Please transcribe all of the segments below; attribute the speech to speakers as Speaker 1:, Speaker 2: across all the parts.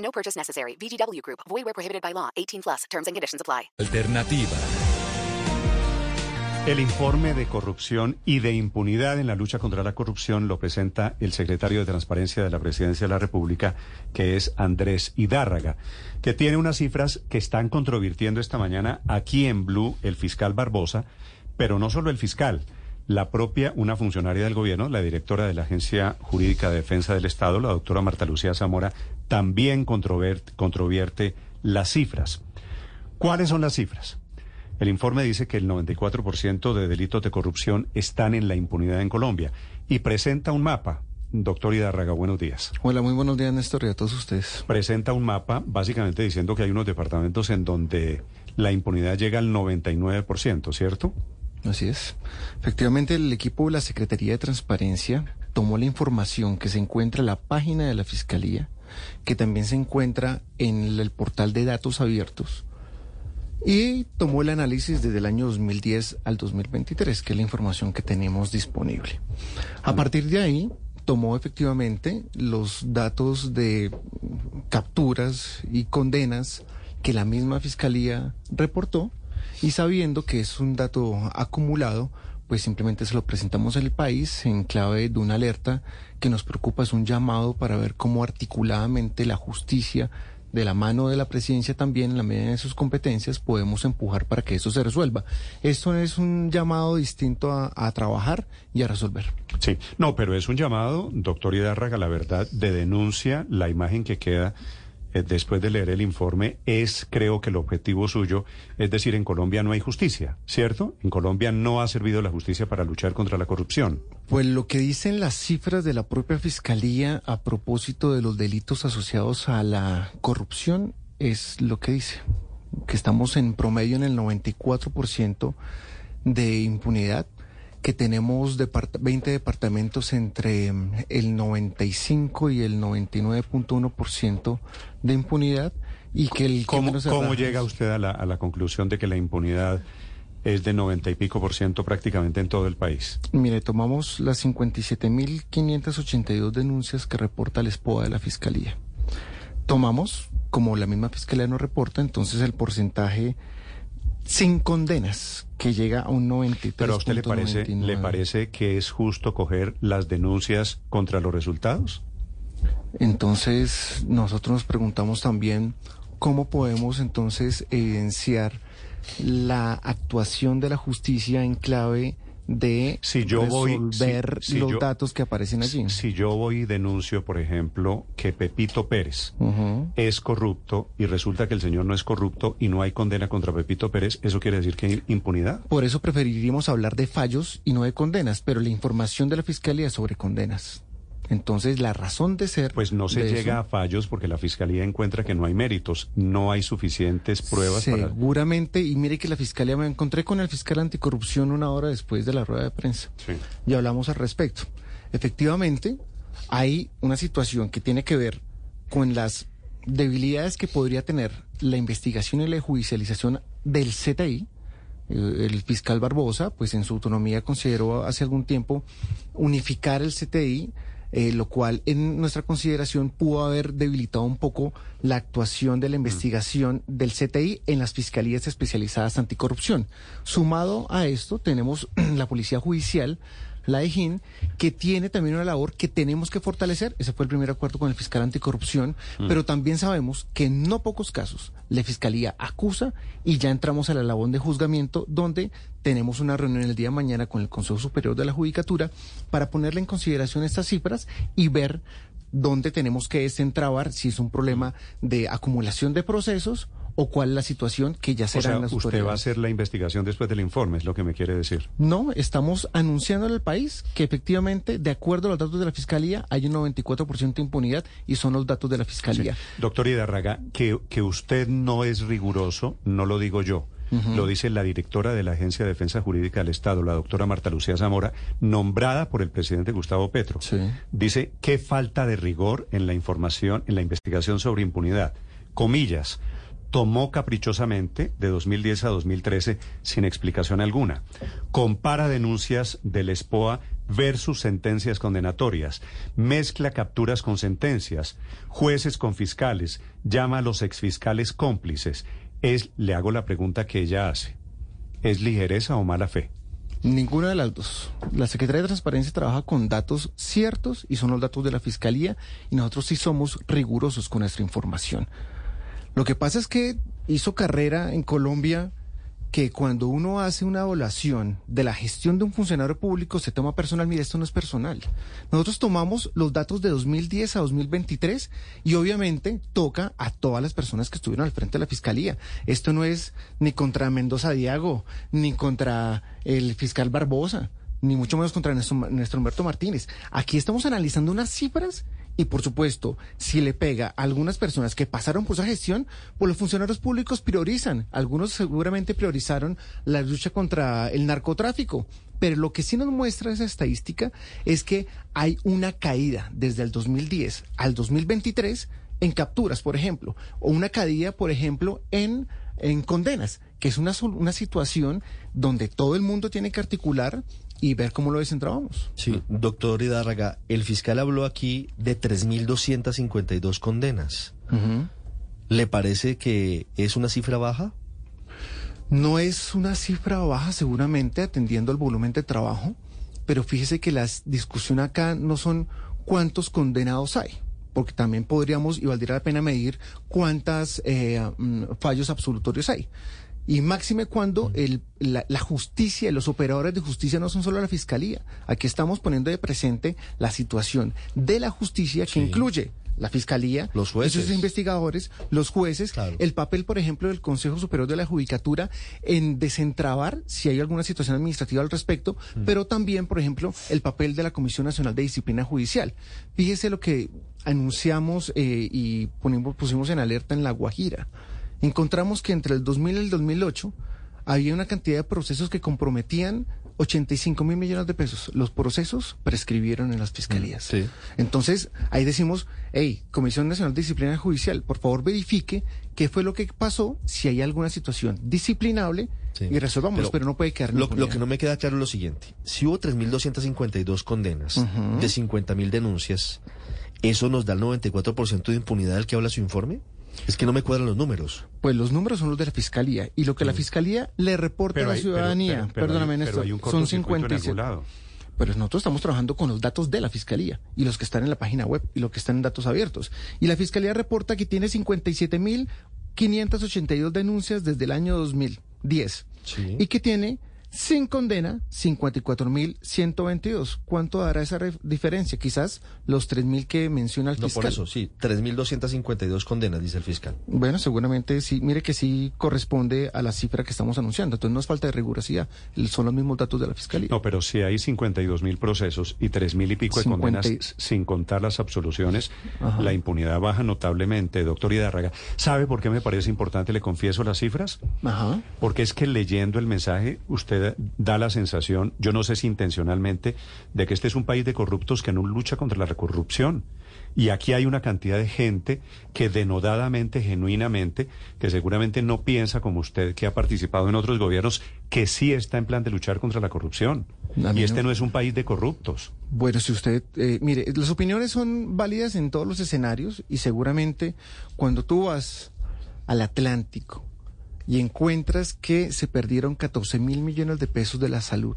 Speaker 1: No purchase necessary. VGW Group. Void where prohibited by law. 18 plus. Terms and conditions apply.
Speaker 2: Alternativa.
Speaker 3: El informe de corrupción y de impunidad en la lucha contra la corrupción lo presenta el secretario de Transparencia de la Presidencia de la República, que es Andrés Hidárraga, que tiene unas cifras que están controvirtiendo esta mañana aquí en Blue el fiscal Barbosa, pero no solo el fiscal, la propia, una funcionaria del gobierno, la directora de la Agencia Jurídica de Defensa del Estado, la doctora Marta Lucía Zamora, también controvierte, las cifras. ¿Cuáles son las cifras? El informe dice que el 94% de delitos de corrupción están en la impunidad en Colombia y presenta un mapa. Doctor Hidárraga, buenos días.
Speaker 4: Hola, muy buenos días, Néstor, y a todos ustedes.
Speaker 3: Presenta un mapa básicamente diciendo que hay unos departamentos en donde la impunidad llega al 99%, ¿cierto?
Speaker 4: Así es. Efectivamente, el equipo de la Secretaría de Transparencia tomó la información que se encuentra en la página de la Fiscalía, que también se encuentra en el portal de datos abiertos, y tomó el análisis desde el año 2010 al 2023, que es la información que tenemos disponible. A partir de ahí, tomó efectivamente los datos de capturas y condenas que la misma Fiscalía reportó y sabiendo que es un dato acumulado, pues simplemente se lo presentamos al país en clave de una alerta que nos preocupa, es un llamado para ver cómo articuladamente la justicia de la mano de la presidencia también, en la medida de sus competencias, podemos empujar para que eso se resuelva. Esto es un llamado distinto a, a, trabajar y a resolver.
Speaker 3: Sí, no, pero es un llamado, doctor Hidárraga, la verdad, de denuncia, la imagen que queda después de leer el informe es, creo que el objetivo suyo, es decir, en Colombia no hay justicia, ¿cierto? En Colombia no ha servido la justicia para luchar contra la corrupción.
Speaker 4: Pues lo que dicen las cifras de la propia Fiscalía a propósito de los delitos asociados a la corrupción es lo que dice, que estamos en promedio en el 94% de impunidad que tenemos depart 20 departamentos entre el 95 y el 99.1% de impunidad y que el...
Speaker 3: ¿Cómo, ¿cómo llega usted a la, a la conclusión de que la impunidad es de 90 y pico por ciento prácticamente en todo el país?
Speaker 4: Mire, tomamos las 57.582 denuncias que reporta el SPOA de la Fiscalía. Tomamos, como la misma Fiscalía nos reporta, entonces el porcentaje sin condenas, que llega a un 93.
Speaker 3: Pero a usted le parece, ¿le parece que es justo coger las denuncias contra los resultados?
Speaker 4: Entonces, nosotros nos preguntamos también cómo podemos entonces evidenciar la actuación de la justicia en clave de
Speaker 3: si yo
Speaker 4: resolver
Speaker 3: voy, si, si
Speaker 4: los
Speaker 3: yo,
Speaker 4: datos que aparecen allí.
Speaker 3: Si yo voy y denuncio, por ejemplo, que Pepito Pérez uh -huh. es corrupto y resulta que el señor no es corrupto y no hay condena contra Pepito Pérez, ¿eso quiere decir que hay impunidad?
Speaker 4: Por eso preferiríamos hablar de fallos y no de condenas, pero la información de la Fiscalía es sobre condenas. Entonces, la razón de ser...
Speaker 3: Pues no se llega eso, a fallos porque la Fiscalía encuentra que no hay méritos, no hay suficientes pruebas
Speaker 4: Seguramente, para... y mire que la Fiscalía, me encontré con el fiscal anticorrupción una hora después de la rueda de prensa
Speaker 3: sí.
Speaker 4: y hablamos al respecto. Efectivamente, hay una situación que tiene que ver con las debilidades que podría tener la investigación y la judicialización del CTI, el fiscal Barbosa, pues en su autonomía consideró hace algún tiempo unificar el CTI eh, lo cual en nuestra consideración pudo haber debilitado un poco la actuación de la investigación mm. del CTI en las fiscalías especializadas anticorrupción. Sumado a esto, tenemos la Policía Judicial, la EJIN, que tiene también una labor que tenemos que fortalecer. Ese fue el primer acuerdo con el fiscal anticorrupción, mm. pero también sabemos que en no pocos casos la fiscalía acusa y ya entramos a la labor de juzgamiento, donde tenemos una reunión el día de mañana con el Consejo Superior de la Judicatura para ponerle en consideración estas cifras y ver dónde tenemos que desentrabar si es un problema de acumulación de procesos o cuál es la situación que ya
Speaker 3: O
Speaker 4: será
Speaker 3: sea,
Speaker 4: en las
Speaker 3: usted va a hacer la investigación después del informe, es lo que me quiere decir.
Speaker 4: No, estamos anunciando al país que efectivamente, de acuerdo a los datos de la Fiscalía, hay un 94% de impunidad y son los datos de la Fiscalía.
Speaker 3: Doctor Hidarraga, que, que usted no es riguroso, no lo digo yo. Lo dice la directora de la Agencia de Defensa Jurídica del Estado, la doctora Marta Lucía Zamora, nombrada por el presidente Gustavo Petro.
Speaker 4: Sí.
Speaker 3: Dice qué falta de rigor en la información, en la investigación sobre impunidad. Comillas, tomó caprichosamente de 2010 a 2013 sin explicación alguna. Compara denuncias del SPOA versus sentencias condenatorias. Mezcla capturas con sentencias. Jueces con fiscales. Llama a los exfiscales cómplices. Es, le hago la pregunta que ella hace. ¿Es ligereza o mala fe?
Speaker 4: Ninguna de las dos. La Secretaría de Transparencia trabaja con datos ciertos y son los datos de la Fiscalía y nosotros sí somos rigurosos con nuestra información. Lo que pasa es que hizo carrera en Colombia que cuando uno hace una evaluación de la gestión de un funcionario público se toma personal. Mire, esto no es personal. Nosotros tomamos los datos de 2010 a 2023 y obviamente toca a todas las personas que estuvieron al frente de la fiscalía. Esto no es ni contra Mendoza Diago, ni contra el fiscal Barbosa, ni mucho menos contra nuestro, nuestro Humberto Martínez. Aquí estamos analizando unas cifras y por supuesto, si le pega a algunas personas que pasaron por esa gestión, pues los funcionarios públicos priorizan. Algunos seguramente priorizaron la lucha contra el narcotráfico. Pero lo que sí nos muestra esa estadística es que hay una caída desde el 2010 al 2023 en capturas, por ejemplo, o una caída, por ejemplo, en, en condenas, que es una, una situación donde todo el mundo tiene que articular y ver cómo lo desentrabamos.
Speaker 2: Sí, doctor Hidárraga, el fiscal habló aquí de 3.252 condenas. ¿Le parece que es una cifra baja?
Speaker 4: No es una cifra baja seguramente atendiendo al volumen de trabajo, pero fíjese que la discusión acá no son cuántos condenados hay, porque también podríamos y valdría la pena medir cuántas eh, mm, fallos absolutorios hay. Y máxime cuando el, la, la justicia y los operadores de justicia no son solo la fiscalía. Aquí estamos poniendo de presente la situación de la justicia que
Speaker 2: Sí.
Speaker 4: incluye la fiscalía,
Speaker 2: Los jueces.
Speaker 4: esos investigadores, los jueces,
Speaker 2: Claro.
Speaker 4: el papel, por ejemplo, del Consejo Superior de la Judicatura en desentrabar si hay alguna situación administrativa al respecto, pero también, por ejemplo, el papel de la Comisión Nacional de Disciplina Judicial. Fíjese lo que anunciamos eh, y ponimos, pusimos en alerta en La Guajira. Encontramos que entre el 2000 y el 2008 había una cantidad de procesos que comprometían 85 mil millones de pesos. Los procesos prescribieron en las fiscalías.
Speaker 2: sí.
Speaker 4: Entonces, ahí decimos, hey, Comisión Nacional de Disciplina Judicial, por favor verifique qué fue lo que pasó, si hay alguna situación disciplinable
Speaker 2: Sí.
Speaker 4: y resolvamos, pero, no puede quedar
Speaker 2: Lo, lo que no me queda claro es lo siguiente. Si hubo 3.252 condenas de 50.000 denuncias, ¿eso nos da el 94% de impunidad del que habla su informe? Es que no me cuadran los números.
Speaker 4: Pues los números son los de la Fiscalía y lo que la Fiscalía le reporta a la
Speaker 3: hay-
Speaker 4: ciudadanía,
Speaker 3: pero- pero
Speaker 4: perdóname
Speaker 3: hay- pero
Speaker 4: Néstor,
Speaker 3: hay un
Speaker 4: son
Speaker 3: cortocircuito en
Speaker 4: 57.
Speaker 3: algún lado.
Speaker 4: Pero nosotros estamos trabajando con los datos de la Fiscalía y los que están en la página web y los que están en datos abiertos. Y la Fiscalía reporta que tiene 57.582 denuncias desde el año 2010
Speaker 2: Sí.
Speaker 4: y que tiene sin condena 54.122. ¿Cuánto dará esa re- diferencia? Quizás los 3.000 que menciona el
Speaker 2: No,
Speaker 4: fiscal.
Speaker 2: por eso, sí. 3.252 condenas, dice el fiscal.
Speaker 4: Bueno, seguramente sí. Mire que sí corresponde a la cifra que estamos anunciando. Entonces no es falta de rigurosidad. Son los mismos datos de la Fiscalía.
Speaker 3: No, pero si hay 52 mil procesos y 3 mil y pico de
Speaker 4: 50 y-
Speaker 3: condenas sin contar las absoluciones,
Speaker 4: Ajá.
Speaker 3: la impunidad baja notablemente, doctor Hidárraga. ¿Sabe por qué me parece importante? Le confieso las cifras.
Speaker 4: Ajá.
Speaker 3: Porque es que leyendo el mensaje usted da la sensación, yo no sé si intencionalmente, de que este es un país de corruptos que no lucha contra la corrupción. Y aquí hay una cantidad de gente que denodadamente, genuinamente, que seguramente no piensa como usted, que ha participado en otros gobiernos, que sí está en plan de luchar contra la corrupción.
Speaker 4: A
Speaker 3: Y este
Speaker 4: no-
Speaker 3: no es un país de corruptos.
Speaker 4: Bueno, si usted, eh, mire, las opiniones son válidas en todos los escenarios y seguramente cuando tú vas al Atlántico y encuentras que se perdieron 14 mil millones de pesos de la salud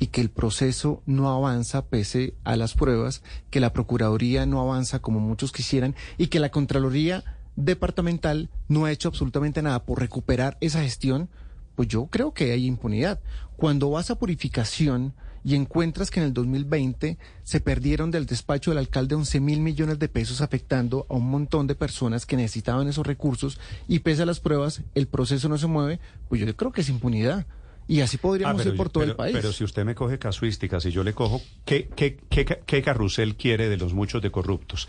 Speaker 4: y que el proceso no avanza pese a las pruebas, que la Procuraduría no avanza como muchos quisieran y que la Contraloría departamental no ha hecho absolutamente nada por recuperar esa gestión, pues yo creo que hay impunidad. Cuando vas a purificación y encuentras que en el 2020 se perdieron del despacho del alcalde 11 mil millones de pesos afectando a un montón de personas que necesitaban esos recursos y pese a las pruebas el proceso no se mueve, pues yo creo que es impunidad. Y así podríamos
Speaker 3: Ah, pero
Speaker 4: ir por todo
Speaker 3: pero-
Speaker 4: el país.
Speaker 3: Pero si usted me coge casuísticas y yo le cojo, ¿qué, qué, qué, qué carrusel quiere de los muchos de corruptos?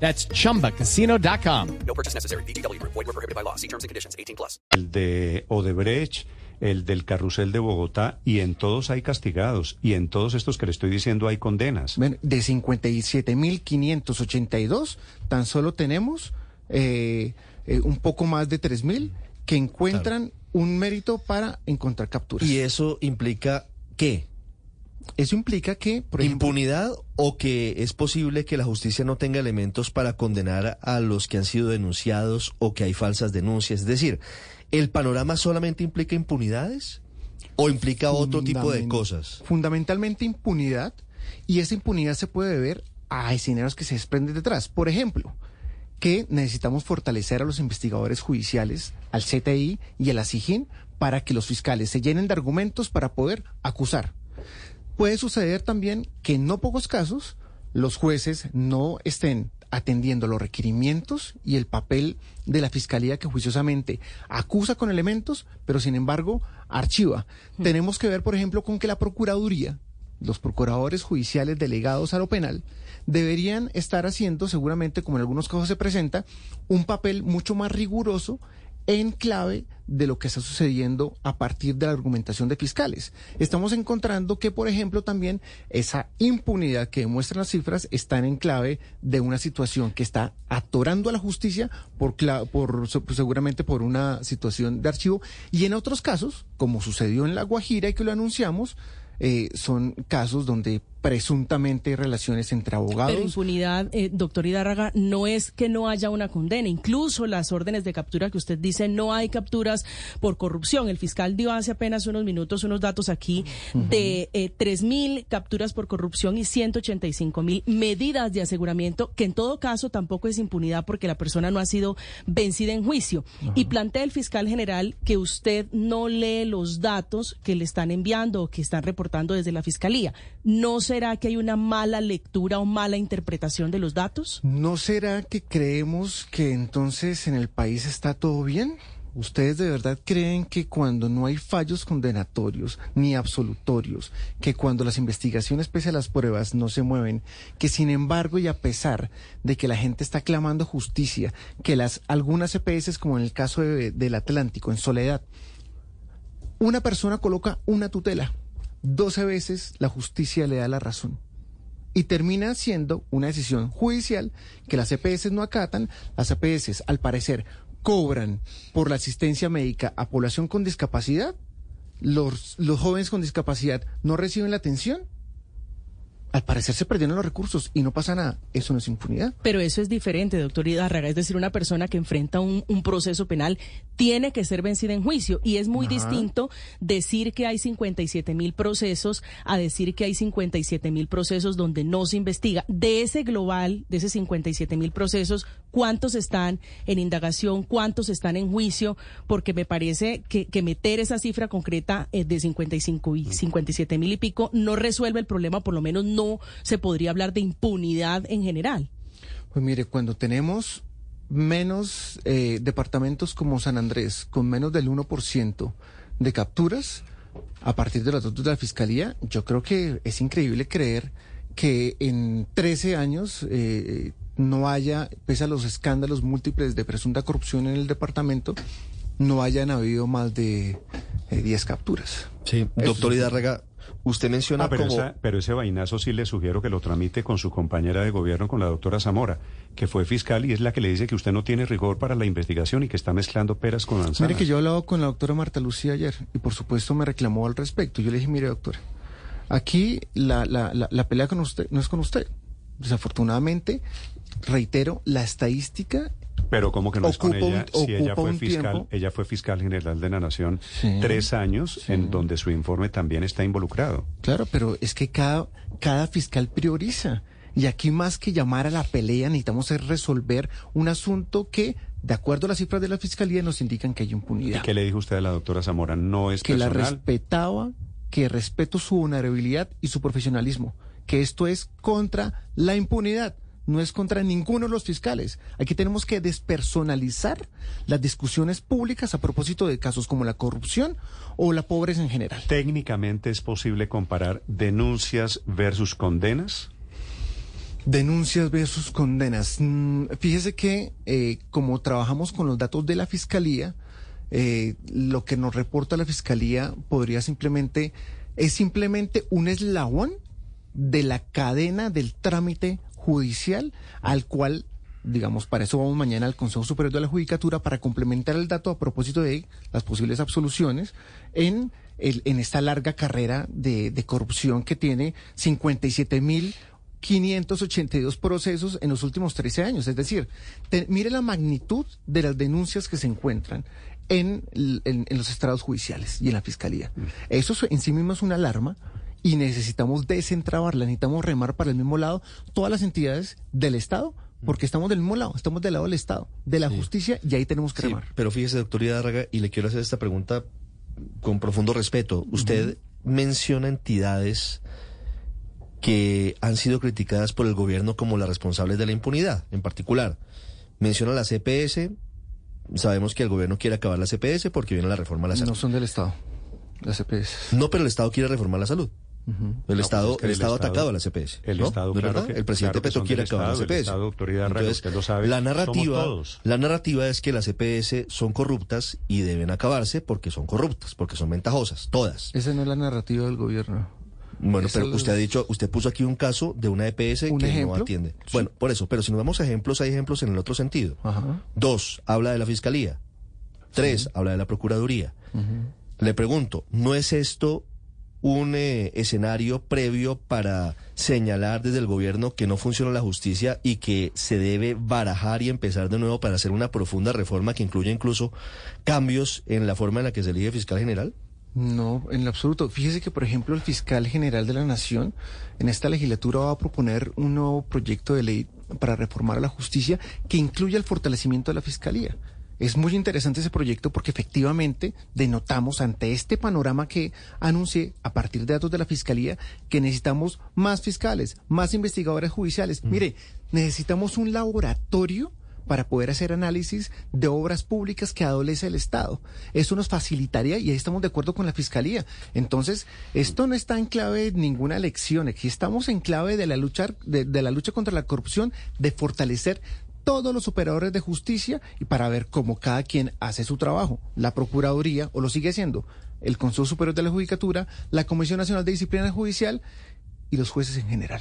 Speaker 5: That's chumbacasino.com.
Speaker 1: No purchase necessary. VGW Group. Void were prohibited by law. See terms and conditions. 18 plus.
Speaker 3: el de Odebrecht, el del carrusel de Bogotá, y en todos hay castigados, y en todos estos que le estoy diciendo hay condenas.
Speaker 4: Bueno, de 57.582, tan solo tenemos eh, eh, un poco más de 3.000 que encuentran un mérito para encontrar capturas.
Speaker 2: ¿Y eso implica qué?
Speaker 4: Eso implica que, por ejemplo,
Speaker 2: ¿Impunidad o que es posible que la justicia no tenga elementos para condenar a los que han sido denunciados o que hay falsas denuncias? Es decir, ¿el panorama solamente implica impunidades o implica otro tipo de cosas?
Speaker 4: Fundamentalmente impunidad, y esa impunidad se puede ver a escenarios que se desprenden detrás. Por ejemplo, que necesitamos fortalecer a los investigadores judiciales, al CTI y a la SIGIN, para que los fiscales se llenen de argumentos para poder acusar. Puede suceder también que en no pocos casos los jueces no estén atendiendo los requerimientos y el papel de la fiscalía que juiciosamente acusa con elementos, pero sin embargo archiva. Tenemos que ver, por ejemplo, con que la Procuraduría, los procuradores judiciales delegados a lo penal, deberían estar haciendo, seguramente, como en algunos casos se presenta, un papel mucho más riguroso en clave de lo que está sucediendo a partir de la argumentación de fiscales. Estamos encontrando que, por ejemplo, también esa impunidad que demuestran las cifras están en clave de una situación que está atorando a la justicia por, por se- seguramente por una situación de archivo y en otros casos, como sucedió en La Guajira y que lo anunciamos, eh, son casos donde presuntamente hay relaciones entre abogados.
Speaker 6: Pero impunidad, eh, doctor Hidárraga, no es que no haya una condena. Incluso las órdenes de captura que usted dice, no hay capturas por corrupción. El fiscal dio hace apenas unos minutos unos datos aquí de eh, 3.000 capturas por corrupción y 185.000 medidas de aseguramiento, que en todo caso tampoco es impunidad porque la persona no ha sido vencida en juicio. Y plantea el fiscal general que usted no lee los datos que le están enviando o que están reportando desde la fiscalía. ¿No será que hay una mala lectura o mala interpretación de los datos?
Speaker 4: ¿No será que creemos que entonces en el país está todo bien? ¿Ustedes de verdad creen que cuando no hay fallos condenatorios ni absolutorios, que cuando las investigaciones pese a las pruebas no se mueven, que sin embargo y a pesar de que la gente está clamando justicia, que las algunas EPS como en el caso de- del Atlántico en Soledad, una persona coloca una tutela, 12 veces la justicia le da la razón y termina siendo una decisión judicial que las EPS no acatan. Las EPS, al parecer, cobran por la asistencia médica a población con discapacidad. Los, los jóvenes con discapacidad no reciben la atención. Al parecer se perdieron los recursos y no pasa nada. Eso no es impunidad.
Speaker 6: Pero eso es diferente, doctor Hidárraga. Es decir, una persona que enfrenta un, un proceso penal tiene que ser vencida en juicio. Y es muy distinto decir que hay 57 mil procesos a decir que hay 57 mil procesos donde no se investiga. De ese global, de esos 57 mil procesos, ¿cuántos están en indagación? ¿Cuántos están en juicio? Porque me parece que, que meter esa cifra concreta eh, de 55 y 57 mil y pico no resuelve el problema, por lo menos no se podría hablar de impunidad en general.
Speaker 4: Pues mire, cuando tenemos menos eh, departamentos como San Andrés, con menos del 1% de capturas, a partir de los datos de la Fiscalía, yo creo que es increíble creer que en 13 años eh, no haya, pese a los escándalos múltiples de presunta corrupción en el departamento, no hayan habido más de eh, 10 capturas.
Speaker 2: Sí, doctor Hidárraga, usted menciona
Speaker 3: Ah, pero,
Speaker 2: como...
Speaker 3: esa- pero ese vainazo sí le sugiero que lo tramite con su compañera de gobierno, con la doctora Zamora, que fue fiscal y es la que le dice que usted no tiene rigor para la investigación y que está mezclando peras con manzanas.
Speaker 4: Mire que yo he hablado con la doctora Marta Lucía ayer y por supuesto me reclamó al respecto. Yo le dije, mire doctora, aquí la, la, la, la pelea con usted no es con usted, Desafortunadamente, reitero, la estadística
Speaker 3: Pero como que no es con
Speaker 4: Ocupa un-
Speaker 3: ella, si ella fue fiscal,
Speaker 4: tiempo.
Speaker 3: ella fue fiscal general de la Nación
Speaker 4: Sí,
Speaker 3: tres años,
Speaker 4: sí.
Speaker 3: en donde su informe también está involucrado.
Speaker 4: Claro, pero es que cada, cada fiscal prioriza. Y aquí más que llamar a la pelea, necesitamos es resolver un asunto que, de acuerdo a las cifras de la fiscalía, nos indican que hay
Speaker 3: ¿Y
Speaker 4: impunidad.
Speaker 3: qué le dijo usted a la doctora Zamora? No es
Speaker 4: que la respetaba, que respeto su vulnerabilidad y su profesionalismo, que esto es contra la impunidad, no es contra ninguno de los fiscales. Aquí tenemos que despersonalizar las discusiones públicas a propósito de casos como la corrupción o la pobreza en general.
Speaker 3: Técnicamente es posible comparar denuncias versus condenas.
Speaker 4: Denuncias versus condenas. Mm, Fíjese que eh, como trabajamos con los datos de la fiscalía, eh, lo que nos reporta la fiscalía podría simplemente es simplemente un eslabón de la cadena del trámite judicial al cual digamos, para eso vamos mañana al Consejo Superior de la Judicatura para complementar el dato a propósito de las posibles absoluciones en, el, en esta larga carrera de, de corrupción que tiene 57 mil 582 procesos en los últimos 13 años. Es decir, te- mire la magnitud de las denuncias que se encuentran en, en- en los estrados judiciales y en la fiscalía. Eso es- en sí mismo es una alarma y necesitamos desentrabarla, necesitamos remar para el mismo lado todas las entidades del Estado, porque estamos del mismo lado, estamos del lado del Estado, de la justicia y ahí tenemos que
Speaker 2: Sí,
Speaker 4: remar.
Speaker 2: pero fíjese, doctor Hidárraga, y le quiero hacer esta pregunta con profundo respeto. Usted menciona entidades que han sido criticadas por el gobierno como las responsables de la impunidad, en particular. Menciona la CPS. Sabemos que el gobierno quiere acabar la CPS porque viene la reforma a la salud.
Speaker 4: No son del Estado, las CPS.
Speaker 2: No, pero el Estado quiere reformar la salud. El
Speaker 3: No,
Speaker 2: Estado,
Speaker 3: pues es que
Speaker 2: el
Speaker 3: el
Speaker 2: Estado atacado a la CPS.
Speaker 3: el
Speaker 2: ¿no?
Speaker 3: Estado,
Speaker 2: ¿No
Speaker 3: claro que-
Speaker 2: el presidente
Speaker 3: claro que
Speaker 2: Petro quiere acabar
Speaker 3: Estado,
Speaker 2: la
Speaker 3: el
Speaker 2: CPS.
Speaker 3: Estado, doctor Hidárraga, usted lo sabe,
Speaker 2: la narrativa, la narrativa es que las CPS son corruptas y deben acabarse porque son corruptas, porque son ventajosas, todas.
Speaker 4: Esa no es la narrativa del gobierno.
Speaker 2: Bueno,
Speaker 4: Eso
Speaker 2: pero usted ha dicho, usted puso aquí un caso de una EPS
Speaker 4: ¿Un
Speaker 2: que no atiende.
Speaker 4: Sí.
Speaker 2: Bueno, por eso, pero si nos vamos a ejemplos, hay ejemplos en el otro sentido.
Speaker 4: Ajá.
Speaker 2: Dos, habla de la Fiscalía. Tres, habla de la Procuraduría. Le pregunto, ¿no es esto un eh, escenario previo para señalar desde el gobierno que no funciona la justicia y que se debe barajar y empezar de nuevo para hacer una profunda reforma que incluya incluso cambios en la forma en la que se elige fiscal general?
Speaker 4: No, en lo absoluto. Fíjese que, por ejemplo, el fiscal general de la Nación en esta legislatura va a proponer un nuevo proyecto de ley para reformar a la justicia que incluya el fortalecimiento de la fiscalía. Es muy interesante ese proyecto porque efectivamente denotamos ante este panorama que anuncié a partir de datos de la Fiscalía que necesitamos más fiscales, más investigadores judiciales. Mire, necesitamos un laboratorio para poder hacer análisis de obras públicas que adolece el Estado. Eso nos facilitaría y ahí estamos de acuerdo con la Fiscalía. Entonces, esto no está en clave de ninguna elección, aquí estamos en clave de la lucha, de, de la lucha contra la corrupción, de fortalecer todos los operadores de justicia y para ver cómo cada quien hace su trabajo. La Procuraduría, o lo sigue haciendo, el Consejo Superior de la Judicatura, la Comisión Nacional de Disciplina Judicial y los jueces en general.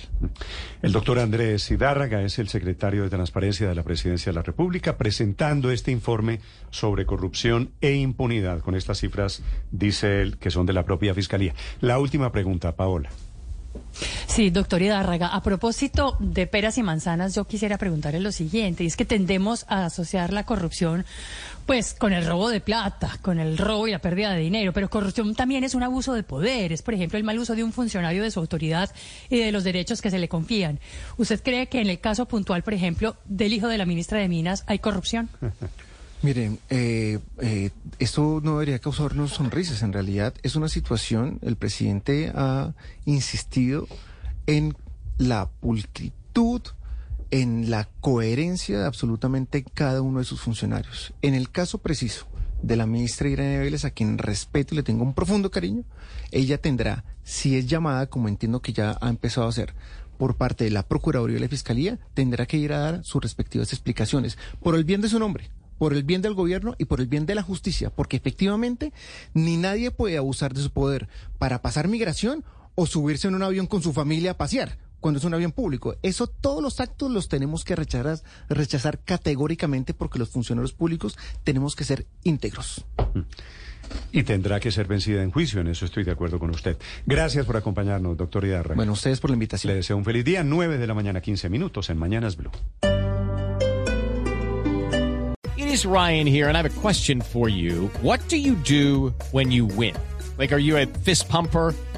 Speaker 3: El doctor Andrés Hidárraga es el secretario de Transparencia de la Presidencia de la República, presentando este informe sobre corrupción e impunidad. Con estas cifras, dice él, que son de la propia Fiscalía. La última pregunta, Paola.
Speaker 7: Sí, doctor Hidárraga, a propósito de peras y manzanas, yo quisiera preguntarle lo siguiente, y es que tendemos a asociar la corrupción pues con el robo de plata, con el robo y la pérdida de dinero, pero corrupción también es un abuso de poder, es por ejemplo el mal uso de un funcionario de su autoridad y de los derechos que se le confían. ¿Usted cree que en el caso puntual, por ejemplo, del hijo de la ministra de Minas hay corrupción?
Speaker 4: Miren, eh, eh, esto no debería causarnos sonrisas. En realidad es una situación, el presidente ha insistido en la pulcritud, en la coherencia de absolutamente cada uno de sus funcionarios. En el caso preciso de la ministra Irene Vélez, a quien respeto y le tengo un profundo cariño, ella tendrá, si es llamada, como entiendo que ya ha empezado a hacer, por parte de la Procuraduría y la Fiscalía, tendrá que ir a dar sus respectivas explicaciones, por el bien de su nombre, por el bien del gobierno y por el bien de la justicia, porque efectivamente ni nadie puede abusar de su poder para pasar migración o subirse en un avión con su familia a pasear cuando es un avión público. Eso, todos los actos los tenemos que rechazar, rechazar categóricamente porque los funcionarios públicos tenemos que ser íntegros.
Speaker 3: Y tendrá que ser vencida en juicio, en eso estoy de acuerdo con usted. Gracias por acompañarnos, doctor Idarra.
Speaker 4: Bueno, ustedes por la
Speaker 3: Le
Speaker 4: invitación.
Speaker 3: deseo un feliz día, 9 de la mañana, 15 minutos en Mañanas Blue.
Speaker 5: It is Ryan here, and I have a question for you. What do you do when you win? Like, are you a fist pumper?